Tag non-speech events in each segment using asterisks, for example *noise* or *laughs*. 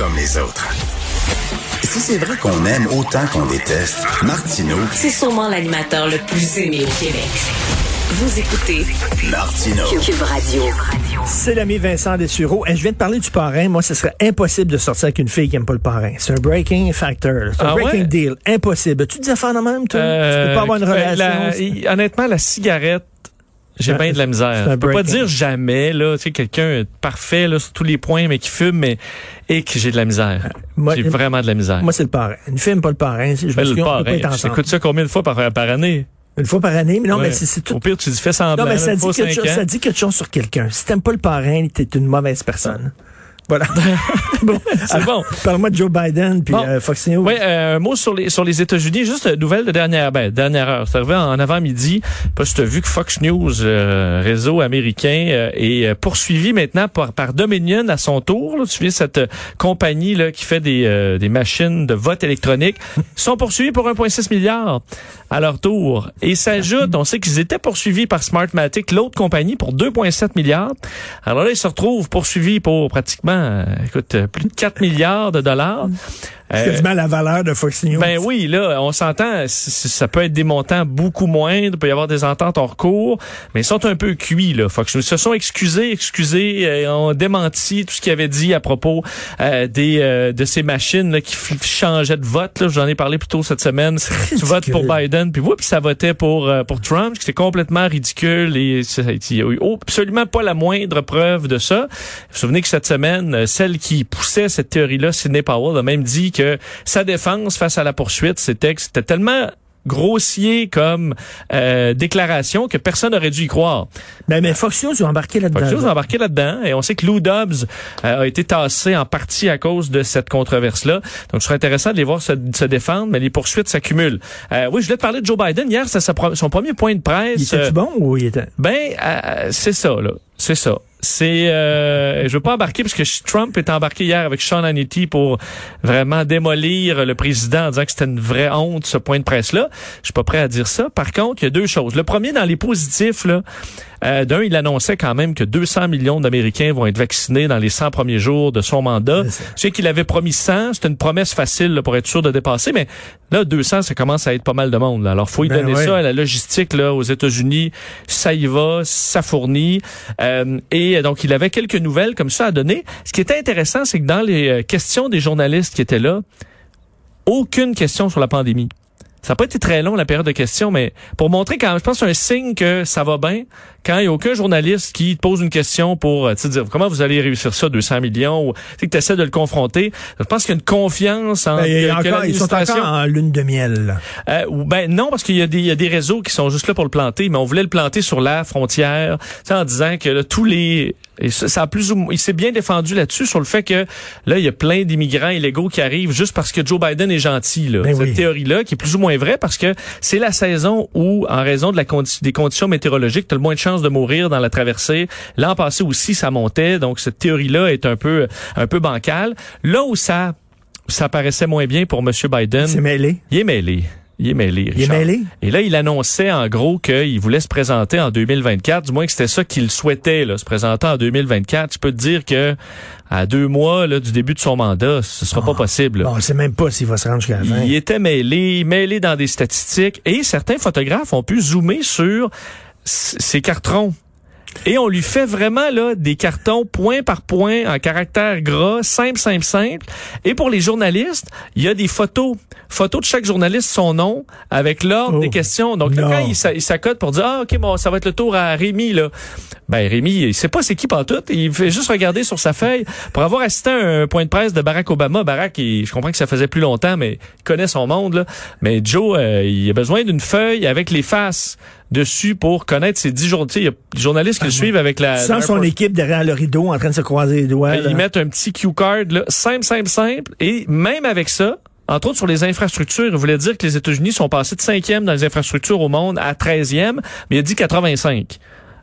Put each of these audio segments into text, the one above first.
comme les autres. Si c'est vrai qu'on aime autant qu'on déteste, Martineau, C'est sûrement l'animateur le plus aimé au Québec. Vous écoutez Martineau. Cube Radio. C'est l'ami Vincent Dessureau. Et je viens de parler du parrain. Moi, ce serait impossible de sortir avec une fille qui aime pas le parrain. C'est un breaking factor. C'est un Ah breaking ouais? deal. Impossible. Tu dis affaire de même, toi? tu peux pas avoir une Euh, relation? la- honnêtement, la cigarette, j'ai bien de la misère. Je peux pas dire jamais, là, tu sais, quelqu'un parfait, là, sur tous les points, mais qui fume, mais, et que j'ai de la misère. Moi, j'ai vraiment de la misère. Moi, c'est le parrain. Une aime pas le parrain. Je me le parrain, j'écoute ça combien de fois par, par année? Une fois par année. Mais non, Ouais. mais c'est tout. Au pire, tu dis fais semblant. Non, mais ça dit, quelque chose, ça dit quelque chose sur quelqu'un. Si t'aimes pas le parrain, t'es une mauvaise personne. Voilà. *laughs* bon, C'est bon. Parle-moi de Joe Biden puis Bon. euh, Fox News. Oui, euh, un mot sur les sur les États-Unis. Juste une nouvelle de dernière ben, dernière heure. C'est arrivé en avant-midi. Parce que tu as vu que Fox News, euh, réseau américain, euh, est euh, poursuivi maintenant par, par Dominion à son tour. Là. Tu vois cette euh, compagnie là qui fait des, euh, des machines de vote électronique. Ils sont poursuivis pour 1,6 milliard à leur tour. Et s'ajoute, on sait qu'ils étaient poursuivis par Smartmatic, l'autre compagnie, pour 2,7 milliards. Alors là, ils se retrouvent poursuivis pour pratiquement, écoute, euh, plus de 4 milliards de dollars. C'est Euh, quasiment la valeur de Fox News. ben oui, là, on s'entend, ça peut être des montants beaucoup moindres, il peut y avoir des ententes hors cours, mais ils sont un peu cuits, là. Fox News. Ils se sont excusés, excusés, euh, ont démenti tout ce qu'ils avaient dit à propos euh, des euh, de ces machines là, qui changeaient de vote. Là. J'en ai parlé plus tôt cette semaine. *laughs* Tu votes pour Biden, puis puis ça votait pour euh, pour Trump, ce qui est complètement ridicule et c'est- il y a eu absolument pas la moindre preuve de ça. Vous vous souvenez que cette semaine, euh, celle qui poussait cette théorie-là, Sidney Powell, a même dit que sa défense face à la poursuite, c'était que c'était tellement grossier comme euh, déclaration que personne n'aurait dû y croire. Ben, mais Fox News a embarqué là-dedans. Fox News a embarqué là-dedans et on sait que Lou Dobbs euh, a été tassé en partie à cause de cette controverse-là. Donc, ce serait intéressant de les voir se, se défendre, mais les poursuites s'accumulent. Euh, oui, je voulais te parler de Joe Biden. Hier, c'était son premier point de Il presse. était-tu Euh, bon ou il était... ben, euh, c'est ça, là. C'est ça. C'est, euh, je veux pas embarquer parce que Trump est embarqué hier avec Sean Hannity pour vraiment démolir le président en disant que c'était une vraie honte ce point de presse là. Je suis pas prêt à dire ça. Par contre, il y a deux choses. Le premier dans les positifs là, euh, d'un, il annonçait quand même que 200 millions d'Américains vont être vaccinés dans les 100 premiers jours de son mandat. C'est ça. Je sais qu'il avait promis 100, c'était une promesse facile là, pour être sûr de dépasser, mais là 200, ça commence à être pas mal de monde. Là. Alors faut y Ben donner ouais. ça à la logistique là aux États-Unis, ça y va, ça fournit. Euh, et donc il avait quelques nouvelles comme ça à donner. Ce qui était intéressant, c'est que dans les euh, questions des journalistes qui étaient là, aucune question sur la pandémie. Ça n'a pas été très long, la période de questions, mais pour montrer quand même, je pense que c'est un signe que ça va bien quand il n'y a aucun journaliste qui te pose une question pour euh, sais, dire comment vous allez réussir ça, 200 millions, ou que tu essaies de le confronter. Je pense qu'il y a une confiance en Ben, que encore- ils sont encore en lune de miel. là. euh, ben non, parce qu'il y a des y a des réseaux qui sont juste là pour le planter, mais on voulait le planter sur la frontière, en disant que là, tous les et ça, ça a plus ou il s'est bien défendu là-dessus sur le fait que là il y a plein d'immigrants illégaux qui arrivent juste parce que Joe Biden est gentil là. Ben Cette oui. théorie-là qui est plus ou moins vraie parce que c'est la saison où en raison de la condi- des conditions météorologiques, tu as le moins de chances de mourir dans la traversée. L'an passé aussi ça montait, donc cette théorie-là est un peu un peu bancale. Là où ça ça paraissait moins bien pour monsieur Biden, C'est mêlé. il est mêlé. Il est mêlé, Il est Richard. mêlé? Et là, il annonçait en gros qu'il voulait se présenter en 2024, du moins que c'était ça qu'il souhaitait, là, se présenter en 2024. Je peux te dire que à deux mois là, du début de son mandat, ce sera pas possible. Bon, on ne sait même pas s'il va se rendre jusqu'à la fin. Il était mêlé, mêlé dans des statistiques, et certains photographes ont pu zoomer sur ces cartons. Et on lui fait vraiment là des cartons point par point en caractère gras, simple, simple, simple. Et pour les journalistes, il y a des photos, photos de chaque journaliste, son nom, avec l'ordre Oh. des questions. Donc là, quand il il s'accote pour dire ah ok bon ça va être le tour à Rémi là. Ben Rémi, il sait pas c'est qui tout. Il fait juste regarder sur sa feuille pour avoir assisté à un point de presse de Barack Obama. Barack, il- je comprends que ça faisait plus longtemps, mais il connaît son monde là. Mais Joe, euh, il a besoin d'une feuille avec les faces dessus pour connaître ses dix sais, il y a des journalistes qui le suivent avec la. Sans son équipe derrière le rideau en train de se croiser les doigts. ben, là. ils mettent un petit cue card, là, simple, simple, simple. Et même avec ça, entre autres sur les infrastructures, il voulait dire que les États-Unis sont passés de cinquième dans les infrastructures au monde à 13e, mais il a dit 85.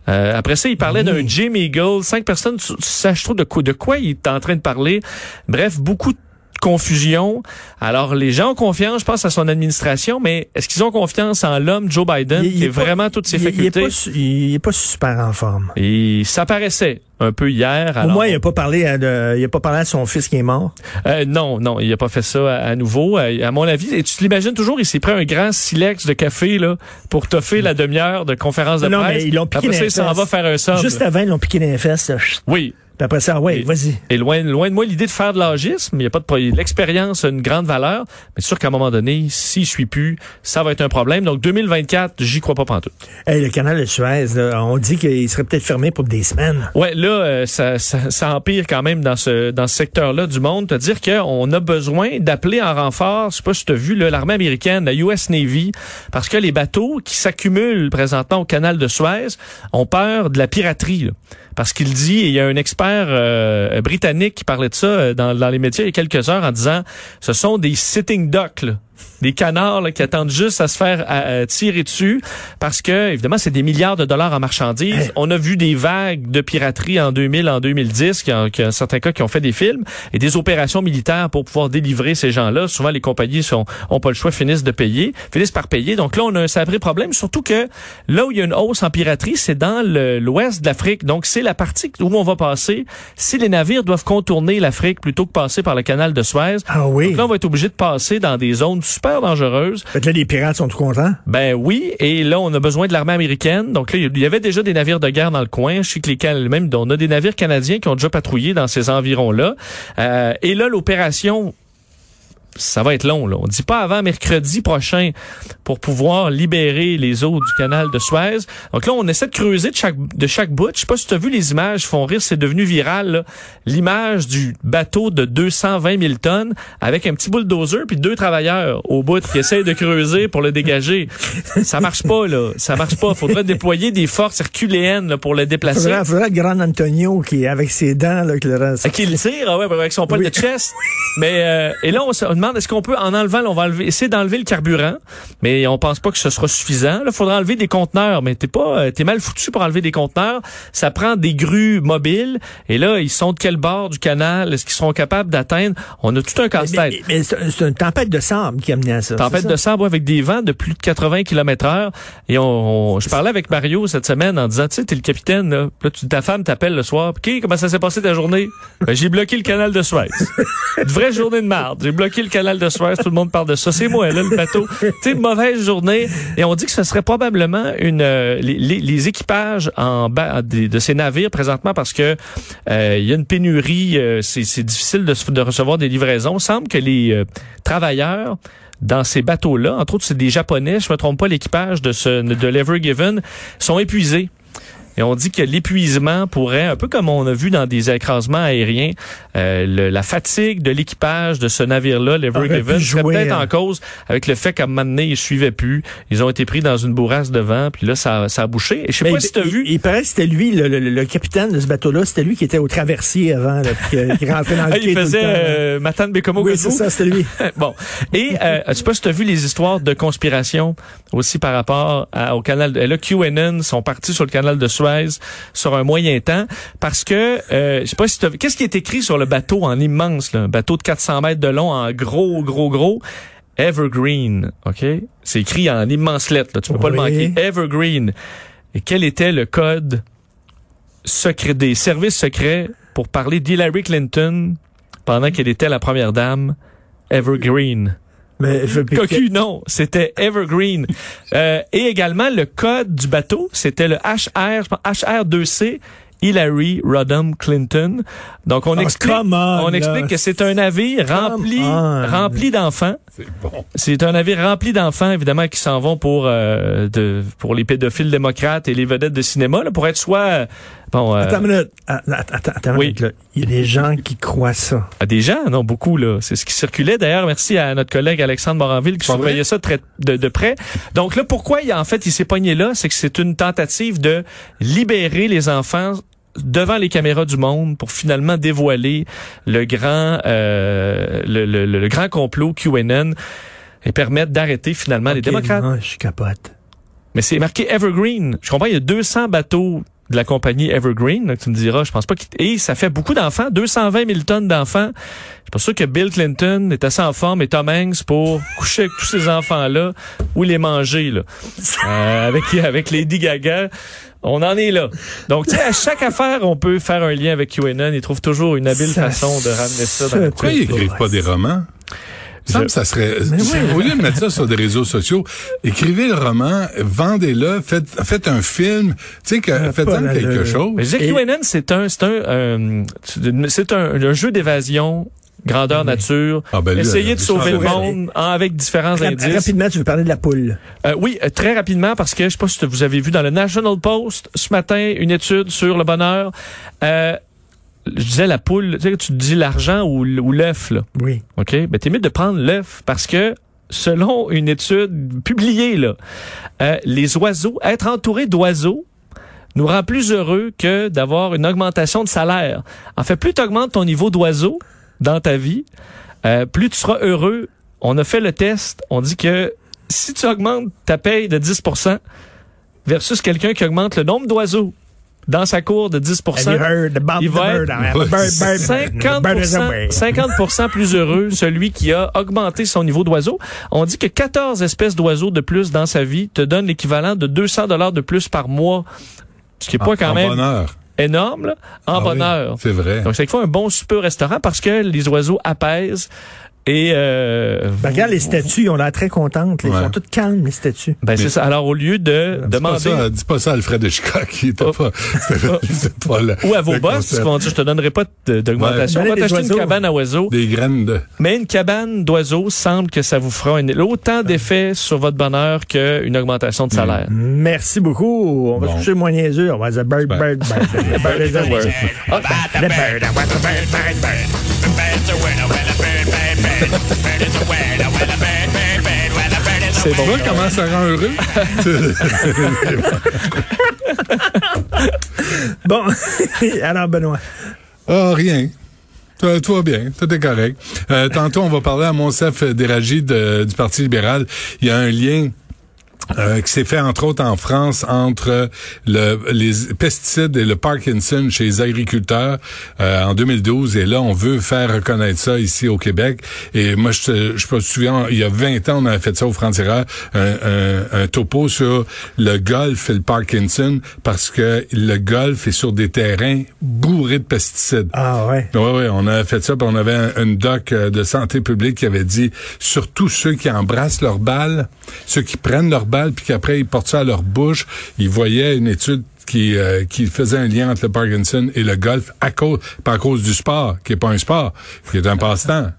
Euh, après ça, il parlait d'un Jim Eagle, cinq personnes, tu, tu saches trop de quoi, de quoi il est en train de parler. Bref, beaucoup de confusion. Alors, les gens ont confiance, je pense, à son administration, mais est-ce qu'ils ont confiance en l'homme Joe Biden, Il- il qui est pas- vraiment toutes ses il, il est facultés? pas, su- il est pas super en forme. Et ça paraissait. un peu hier. Au Alors, moins, il n'a pas parlé à de- il a pas parlé à son fils qui est mort. euh, non, non, il a pas fait ça à, à nouveau. Euh, à mon avis, et tu l'imagines toujours, il s'est pris un grand silex de café là pour toffer la demi-heure de conférence de non, presse. mais ils l'ont piqué Après ça, il s'en va faire un. Juste avant, ils l'ont piqué dans les fesses. là. Oui. Puis après ça, ouais, Et- vas-y. Et loin, loin de moi l'idée de faire de l'agisme. Il y a pas de l'expérience a une grande valeur, mais c'est sûr qu'à un moment donné, s'il suit plus, ça va être un problème. Donc 2024, j'y crois pas pantoute. Hey, le canal de Suez, là, on dit qu'il serait peut-être fermé pour des semaines. Ouais, là, euh, ça, ça, ça empire quand même dans ce dans ce secteur-là du monde. à dire qu'on a besoin d'appeler en renfort. Je sais pas si tu as vu l'armée américaine, la US Navy, parce que les bateaux qui s'accumulent présentement au canal de Suez ont peur de la piraterie. là. Parce qu'il dit, il y a un expert euh, britannique qui parlait de ça euh, dans, dans les médias il y a quelques heures en disant, ce sont des sitting ducks. Des canards là, qui attendent juste à se faire euh, tirer dessus parce que évidemment c'est des milliards de dollars en marchandises. Hey. On a vu des vagues de piraterie en 2000, en 2010, qui en, qui en certains cas qui ont fait des films et des opérations militaires pour pouvoir délivrer ces gens-là. Souvent les compagnies sont ont pas le choix, finissent de payer, finissent par payer. Donc là on a un sacré problème, surtout que là où il y a une hausse en piraterie, c'est dans l'ouest de l'Afrique. Donc c'est la partie où on va passer. Si les navires doivent contourner l'Afrique plutôt que passer par le canal de Suez, Ah oui. donc là on va être obligé de passer dans des zones super dangereuses. Fait que là, les pirates sont tout contents? Ben oui, et là on a besoin de l'armée américaine. Donc là il y avait déjà des navires de guerre dans le coin. Je sais que les même on a des navires canadiens qui ont déjà patrouillé dans ces environs-là. Euh, et là l'opération ça va être long. Là. On dit pas avant mercredi prochain pour pouvoir libérer les eaux du canal de Suez. Donc là, on essaie de creuser de chaque, de chaque bout. Je sais pas si tu as vu les images, font rire, c'est devenu viral. L'image du bateau de 220 000 tonnes avec un petit bulldozer puis deux travailleurs au bout qui essayent de creuser pour le dégager. Ça marche pas, là. Ça marche pas. Faudrait déployer des forces herculéennes là, pour le déplacer. Faudrait, faudrait le grand Antonio qui, avec ses dents, là, qui le reste. Ah, Qui le tire, ah ouais, avec son poil Oui. de chest. Mais euh, et là, on se demande est-ce qu'on peut en enlevant, là, on va enlever, essayer d'enlever le carburant, mais on pense pas que ce sera suffisant. Là, faudra enlever des conteneurs, mais t'es pas, euh, t'es mal foutu pour enlever des conteneurs. Ça prend des grues mobiles. Et là, ils sont de quel bord du canal? Est-ce qu'ils seront capables d'atteindre? On a tout un casse-tête. Mais, mais c'est c'est une tempête de sable qui a mené à ça. Tempête de ça? sable ouais, avec des vents de plus de 80 km heure. Et on, on- je parlais avec Mario cette semaine en disant, tu sais, t'es le capitaine, là. Là, tu, ta femme t'appelle le soir. OK, comment ça s'est passé ta journée? Ben, j'ai bloqué le canal de Suez. Une vraie journée de marde. J'ai bloqué le canal de Suez. Tout le monde parle de ça. C'est moi, là, le bateau. tu sais, mauvaise journée. Et on dit que ce serait probablement une, euh, les, les- équipages en bas de, ces navires présentement parce que euh, il y a une pénurie. euh, c'est difficile de, de recevoir des livraisons. Il semble que les euh, travailleurs dans ces bateaux-là, entre autres, c'est des Japonais, je me trompe pas, l'équipage de ce de l'Ever Given, sont épuisés. Et on dit que l'épuisement pourrait, un peu comme on a vu dans des écrasements aériens, euh, le- la fatigue de l'équipage de ce navire-là, l'Ever Given, serait peut-être hein. en cause avec le fait qu'à un moment donné, ils suivaient plus. Ils ont été pris dans une bourrasse de vent, puis là, ça, ça a bouché. Et je sais Mais pas il, si tu as il- vu. il paraît que c'était lui, le, le- le capitaine de ce bateau-là, c'était lui qui était au traversier avant, là, puis qui, qui rentrait dans le Ah, il faisait euh, Matane Bécomo Oui, c'est ça, c'était lui. *laughs* bon. Et euh, je sais pas si tu as vu les histoires de conspiration aussi par rapport à- au canal. De, là, QAnon sont partis sur le canal de Suez sur un moyen temps parce que euh, je sais pas si. Qu'est-ce qui est écrit sur le bateau en immense, là, un bateau de 400 mètres de long en gros, gros, gros. Evergreen, OK? C'est écrit en immense lettres, là, tu peux pas le manquer. Evergreen. Et quel était le code secret des services secrets pour parler d'Hillary Clinton pendant qu'elle était la première dame? Evergreen. Mais je, puis- Cocu, non, c'était Evergreen. Euh, et également, le code du bateau, c'était le HR, je pense, HR2C, Hillary Rodham Clinton. Donc, on Oh, explique, on, explique que c'est un navire rempli, on. rempli d'enfants. C'est un navire rempli d'enfants, évidemment, qui s'en vont pour euh, de, pour les pédophiles démocrates et les vedettes de cinéma, là, pour être soit euh, bon euh, Attends une minute. Ah, Attends, attends une Oui. minute, là. Il y a des gens qui croient ça. à des gens, non beaucoup là. C'est ce qui circulait. D'ailleurs, merci à notre collègue Alexandre Moranville qui surveillait ça très de, de près. Donc là, pourquoi il, en fait il s'est pogné là, c'est que c'est une tentative de libérer les enfants devant les caméras du monde pour finalement dévoiler le grand euh, le, le- le- grand complot QAnon et permettre d'arrêter finalement les démocrates. moi, je capote. Mais c'est marqué Evergreen. Je comprends, il y a 200 bateaux de la compagnie Evergreen. Tu me diras, je pense pas qu'il... Et ça fait beaucoup d'enfants, 220 000 tonnes d'enfants. Je suis pas sûr que Bill Clinton est assez en forme et Tom Hanks pour coucher avec tous ces enfants-là ou les manger, là. Euh, avec, avec Lady Gaga. On en est là. Donc, tu sais, à chaque affaire, on peut faire un lien avec QAnon. Ils trouvent toujours une habile Ça façon de ramener ça dans le Pourquoi ils écrivent pas des romans? Que ça serait, au lieu de mettre ça sur des réseaux sociaux, écrivez le roman, vendez-le, faites, faites un film, tu sais, que, pas faites-en la- quelque chose. Mais je Et- QAnon, c'est un, c'est un, euh, c'est un, un jeu d'évasion, grandeur nature. Ah, ben, lui, Essayer euh, de sauver le monde en- avec différents Rap- indices. Rapidement, tu veux parler de la poule. Euh, oui, euh, très rapidement, parce que je sais pas si vous avez vu dans le National Post ce matin une étude sur le bonheur. Euh, je disais la poule, tu sais, tu dis l'argent ou l'œuf, là. Oui. OK? Ben, t'es mieux de prendre l'œuf parce que, selon une étude publiée, là, euh, les oiseaux, être entouré d'oiseaux nous rend plus heureux que d'avoir une augmentation de salaire. En fait, plus tu augmentes ton niveau d'oiseau dans ta vie, euh, plus tu seras heureux. On a fait le test. On dit que si tu augmentes ta paye de 10% versus quelqu'un qui augmente le nombre d'oiseaux dans sa cour de 10 Have you heard about il va être I have a bird, bird, 50 bird is away. 50 plus heureux, *laughs* celui qui a augmenté son niveau d'oiseau. On dit que 14 espèces d'oiseaux de plus dans sa vie te donnent l'équivalent de 200 dollars de plus par mois. Ce qui est pas quand même bonheur. Énorme, là, en Ah oui, bonheur. c'est vrai. Donc, c'est qu'il faut un bon super restaurant parce que les oiseaux apaisent et euh, Ben, regarde les statues, ils ont l'air très contentes. Ils Ouais. sont toutes calmes, les statues. ben, c'est ça. Alors, au lieu de Dis pas, demander ça, dis pas ça à Alfred Hitchcock, qui était Oh. pas, Oh. pas le- ou à vos boss, qui vont dire, je te donnerai pas d'augmentation. Ouais. On va t'acheter une cabane à oiseaux. Des graines de, Mais une cabane d'oiseaux semble que ça vous fera autant d'effet sur votre bonheur qu'une augmentation de salaire. Merci beaucoup. On va Bon. se coucher moins niaiseux. On va dire bird, Ben. bird, bird. The bird is away. Ah, The bird, I want the bird, bird, bird. C'est bon. Tu vois comment ça rend heureux? *laughs* Bon, *laughs* alors Benoît. Ah, rien. Tout, tout va bien, tout est correct. Euh, tantôt, on va parler à Monsef Déragi de- du Parti libéral. Il y a un lien euh, qui s'est fait entre autres en France entre le, les pesticides et le Parkinson chez les agriculteurs euh, en 2012 et là on veut faire reconnaître ça ici au Québec et moi je je me souviens il y a 20 ans on avait fait ça au Frontières un, un, un topo sur le golf et le Parkinson parce que le golf est sur des terrains bourrés de pesticides. Ah ouais. Oui, oui, on a fait ça, puis on avait un, une doc euh, de santé publique qui avait dit surtout ceux qui embrassent leur balle, ceux qui prennent leur puis qu'après ils portent ça à leur bouche, ils voyaient une étude qui euh, qui faisait un lien entre le Parkinson et le golf à cause pas à cause du sport, qui est pas un sport, qui est un passe-temps.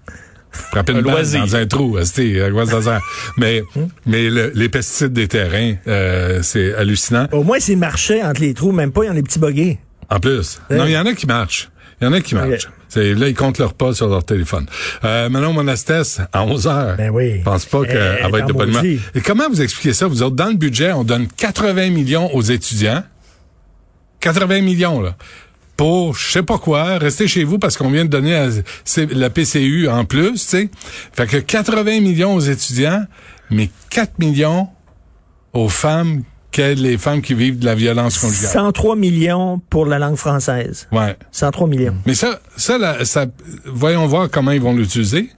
Frapper une Un balle loisir. dans un trou, esti, à quoi ça sert? Mais mais le- les pesticides des terrains, euh, c'est hallucinant. Au moins, s'ils marchaient entre les trous, même pas, ils ont les petits buggés. En plus. Ouais. Non, il y en a qui marchent. Il y en a qui marchent. C'est, là, ils comptent leur pas sur leur téléphone. Euh, Manon Monastès, à 11 heures. Ben oui. Je pense pas Eh, qu'elle va être de bonne. Et comment vous expliquez ça? Vous autres, dans le budget, on donne 80 millions aux étudiants. 80 millions, là. Pour, je sais pas quoi, restez chez vous parce qu'on vient de donner à- la PCU en plus, tu sais. Fait que 80 millions aux étudiants, mais 4 millions aux femmes, qu'elles, les femmes qui vivent de la violence conjugale. 103 millions pour la langue française. Ouais. 103 millions. Mais ça, ça, là, ça, voyons voir comment ils vont l'utiliser.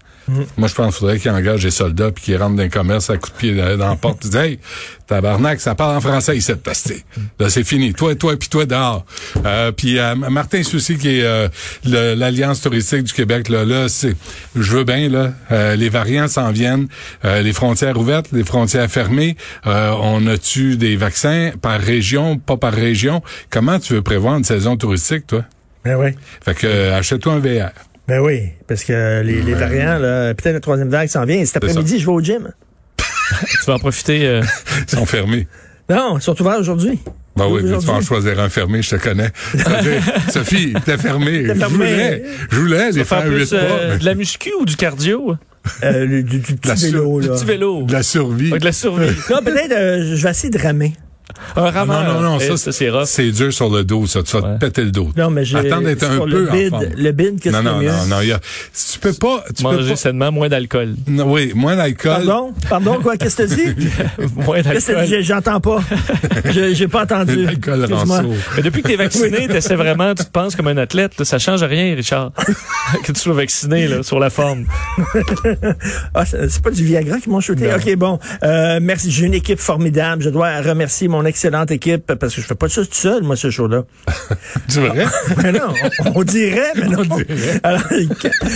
Moi, je pense qu'il faudrait qu'ils engagent des soldats puis qu'ils rentrent dans le commerce à coups de pied dans, la porte. Ils disent, hey, tabarnak, ça parle en français ici de tester. Là, c'est fini. Toi, toi, puis toi dehors. Euh, puis euh, Martin Soucy, qui est euh, l'Alliance touristique du Québec, là, là c'est, je veux bien, là, euh, les variants s'en viennent, euh, les frontières ouvertes, les frontières fermées. Euh, on a-tu des vaccins par région, pas par région? Comment tu veux prévoir une saison touristique, toi? Ben oui. Fait que achète-toi un VR. Ben oui. Parce que les, les variants, là, peut-être la troisième vague s'en vient. Et cet après-midi, je vais au gym. *laughs* Tu vas en profiter. euh, *laughs* Ils sont fermés. Non, ils sont ouverts aujourd'hui. Ben oui, mais tu vas en choisir un fermé, je te connais. *laughs* Sophie, t'es fermé. T'es Je voulais, je voulais les faire plus euh, pas. de la muscu ou du cardio? Euh, du, du petit vélo, là. Petit vélo. De la survie. Ouais, de la survie. Non, peut-être, euh, je vais essayer de ramer. Un rameur. non, non, non, ça, c'est rough. c'est dur sur le dos, ça. Tu vas Ouais. te péter le dos. Non, mais j'ai. Attends d'être un peu le en bid, forme. Le bid, qu'est-ce Non, que non, mieux? non, non. a, tu peux pas, tu peux Manger pas. sainement, moins d'alcool. Non, oui, moins d'alcool. Pardon? Pardon, quoi? Qu'est-ce que tu dis? *laughs* moins d'alcool. J'entends pas. J'ai pas entendu. *laughs* L'alcool. Mais depuis que t'es vacciné, t'essaies vraiment, tu te penses comme un athlète. là. ça change rien, Richard. *laughs* que tu sois vacciné là, sur la forme. ah, c'est c'est pas du Viagra qui m'ont shooté? Non. OK, bon. Euh, merci. J'ai une équipe formidable. Je dois remercier mon excellente équipe parce que je fais pas ça tout seul, moi, ce show-là. *laughs* C'est vrai? Mais non, on, on dirait, mais *laughs* non. On dirait. *laughs* Alors,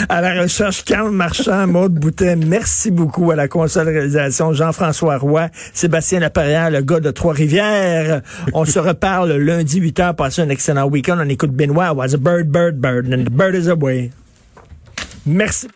à la recherche, Carl Marchand, Maude Boutet, merci beaucoup à la console réalisation, Jean-François Roy, Sébastien Laperrière, le gars de Trois-Rivières. On se reparle lundi 8 h. Passez un excellent week-end. On écoute Benoît. Was a bird, bird, bird, and the bird is away. Merci.